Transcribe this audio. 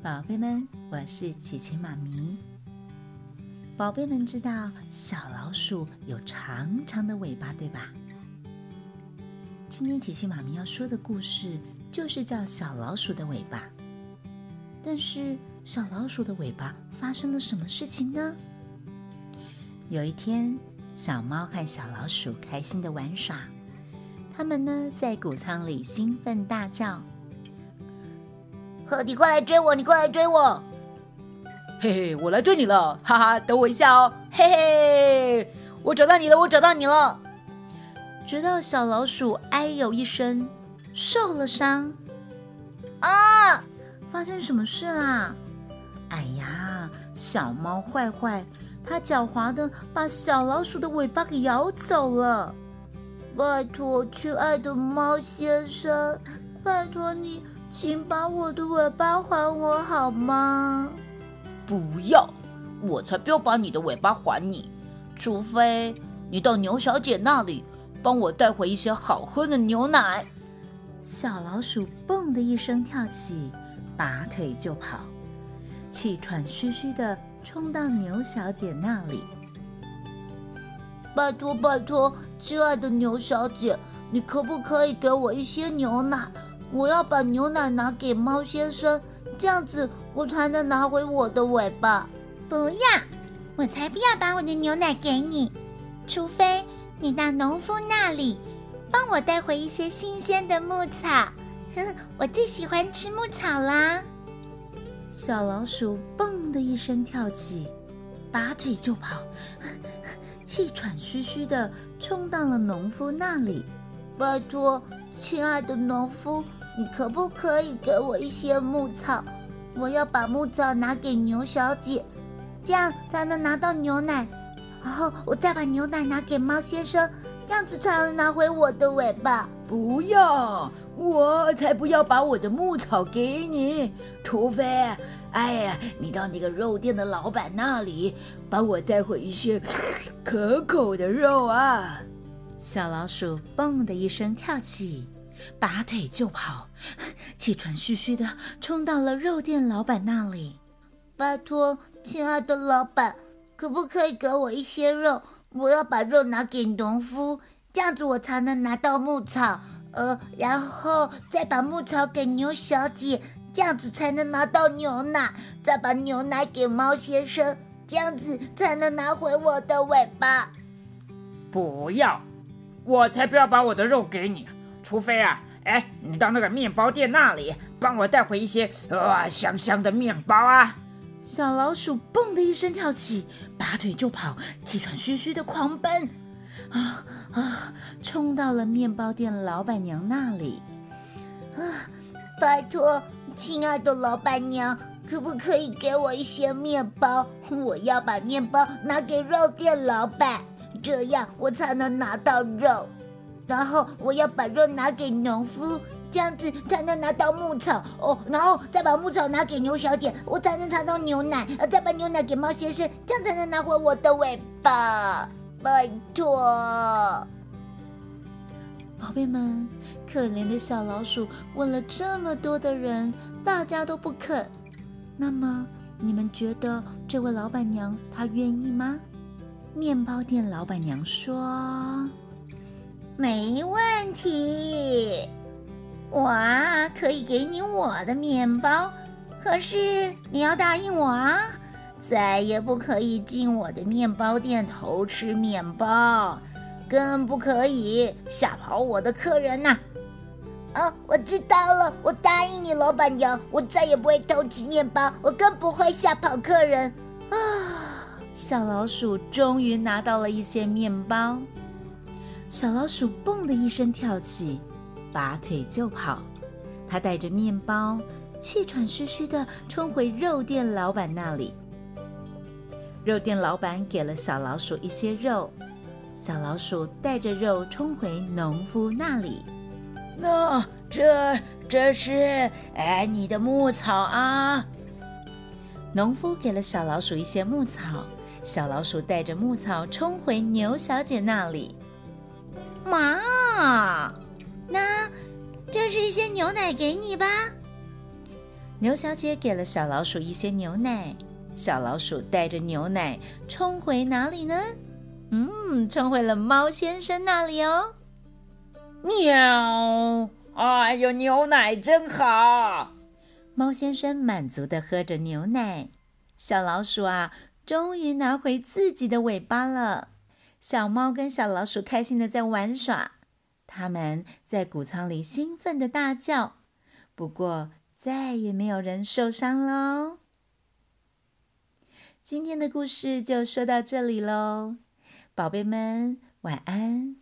宝贝们，我是琪琪妈咪。宝贝们知道小老鼠有长长的尾巴，对吧？今天琪琪妈咪要说的故事就是叫《小老鼠的尾巴》。但是小老鼠的尾巴发生了什么事情呢？有一天，小猫和小老鼠开心的玩耍，他们呢在谷仓里兴奋大叫。呵，你快来追我！你快来追我！嘿嘿，我来追你了！哈哈，等我一下哦！嘿嘿，我找到你了！我找到你了！直到小老鼠哎呦一声，受了伤。啊！发生什么事啦？哎呀，小猫坏坏，它狡猾的把小老鼠的尾巴给咬走了。拜托，亲爱的猫先生，拜托你。请把我的尾巴还我好吗？不要，我才不要把你的尾巴还你，除非你到牛小姐那里帮我带回一些好喝的牛奶。小老鼠蹦的一声跳起，拔腿就跑，气喘吁吁的冲到牛小姐那里。拜托拜托，亲爱的牛小姐，你可不可以给我一些牛奶？我要把牛奶拿给猫先生，这样子我才能拿回我的尾巴。不要，我才不要把我的牛奶给你，除非你到农夫那里帮我带回一些新鲜的牧草。哼，我最喜欢吃牧草啦！小老鼠蹦的一声跳起，拔腿就跑，气喘吁吁的冲到了农夫那里。拜托，亲爱的农夫。你可不可以给我一些牧草？我要把牧草拿给牛小姐，这样才能拿到牛奶。然后我再把牛奶拿给猫先生，这样子才能拿回我的尾巴。不要，我才不要把我的牧草给你，除非，哎呀，你到那个肉店的老板那里，帮我带回一些可口的肉啊！小老鼠蹦的一声跳起。拔腿就跑，气喘吁吁的冲到了肉店老板那里。拜托，亲爱的老板，可不可以给我一些肉？我要把肉拿给农夫，这样子我才能拿到牧草。呃，然后再把牧草给牛小姐，这样子才能拿到牛奶。再把牛奶给猫先生，这样子才能拿回我的尾巴。不要，我才不要把我的肉给你。除非啊，哎，你到那个面包店那里帮我带回一些啊香香的面包啊！小老鼠蹦的一声跳起，拔腿就跑，气喘吁吁的狂奔，啊啊，冲到了面包店老板娘那里。啊，拜托，亲爱的老板娘，可不可以给我一些面包？我要把面包拿给肉店老板，这样我才能拿到肉。然后我要把肉拿给农夫，这样子才能拿到牧草哦。然后再把牧草拿给牛小姐，我才能尝到牛奶。再把牛奶给猫先生，这样才能拿回我的尾巴。拜托，宝贝们，可怜的小老鼠问了这么多的人，大家都不肯。那么你们觉得这位老板娘她愿意吗？面包店老板娘说。没问题，我可以给你我的面包，可是你要答应我啊，再也不可以进我的面包店偷吃面包，更不可以吓跑我的客人呐！啊，我知道了，我答应你，老板娘，我再也不会偷吃面包，我更不会吓跑客人。啊，小老鼠终于拿到了一些面包。小老鼠蹦的一声跳起，拔腿就跑。它带着面包，气喘吁吁的冲回肉店老板那里。肉店老板给了小老鼠一些肉，小老鼠带着肉冲回农夫那里。那这这是哎你的牧草啊！农夫给了小老鼠一些牧草，小老鼠带着牧草冲回牛小姐那里。妈，那这是一些牛奶给你吧。牛小姐给了小老鼠一些牛奶，小老鼠带着牛奶冲回哪里呢？嗯，冲回了猫先生那里哦。喵！哎呦，牛奶真好！猫先生满足的喝着牛奶。小老鼠啊，终于拿回自己的尾巴了。小猫跟小老鼠开心的在玩耍，他们在谷仓里兴奋的大叫。不过，再也没有人受伤喽。今天的故事就说到这里喽，宝贝们晚安。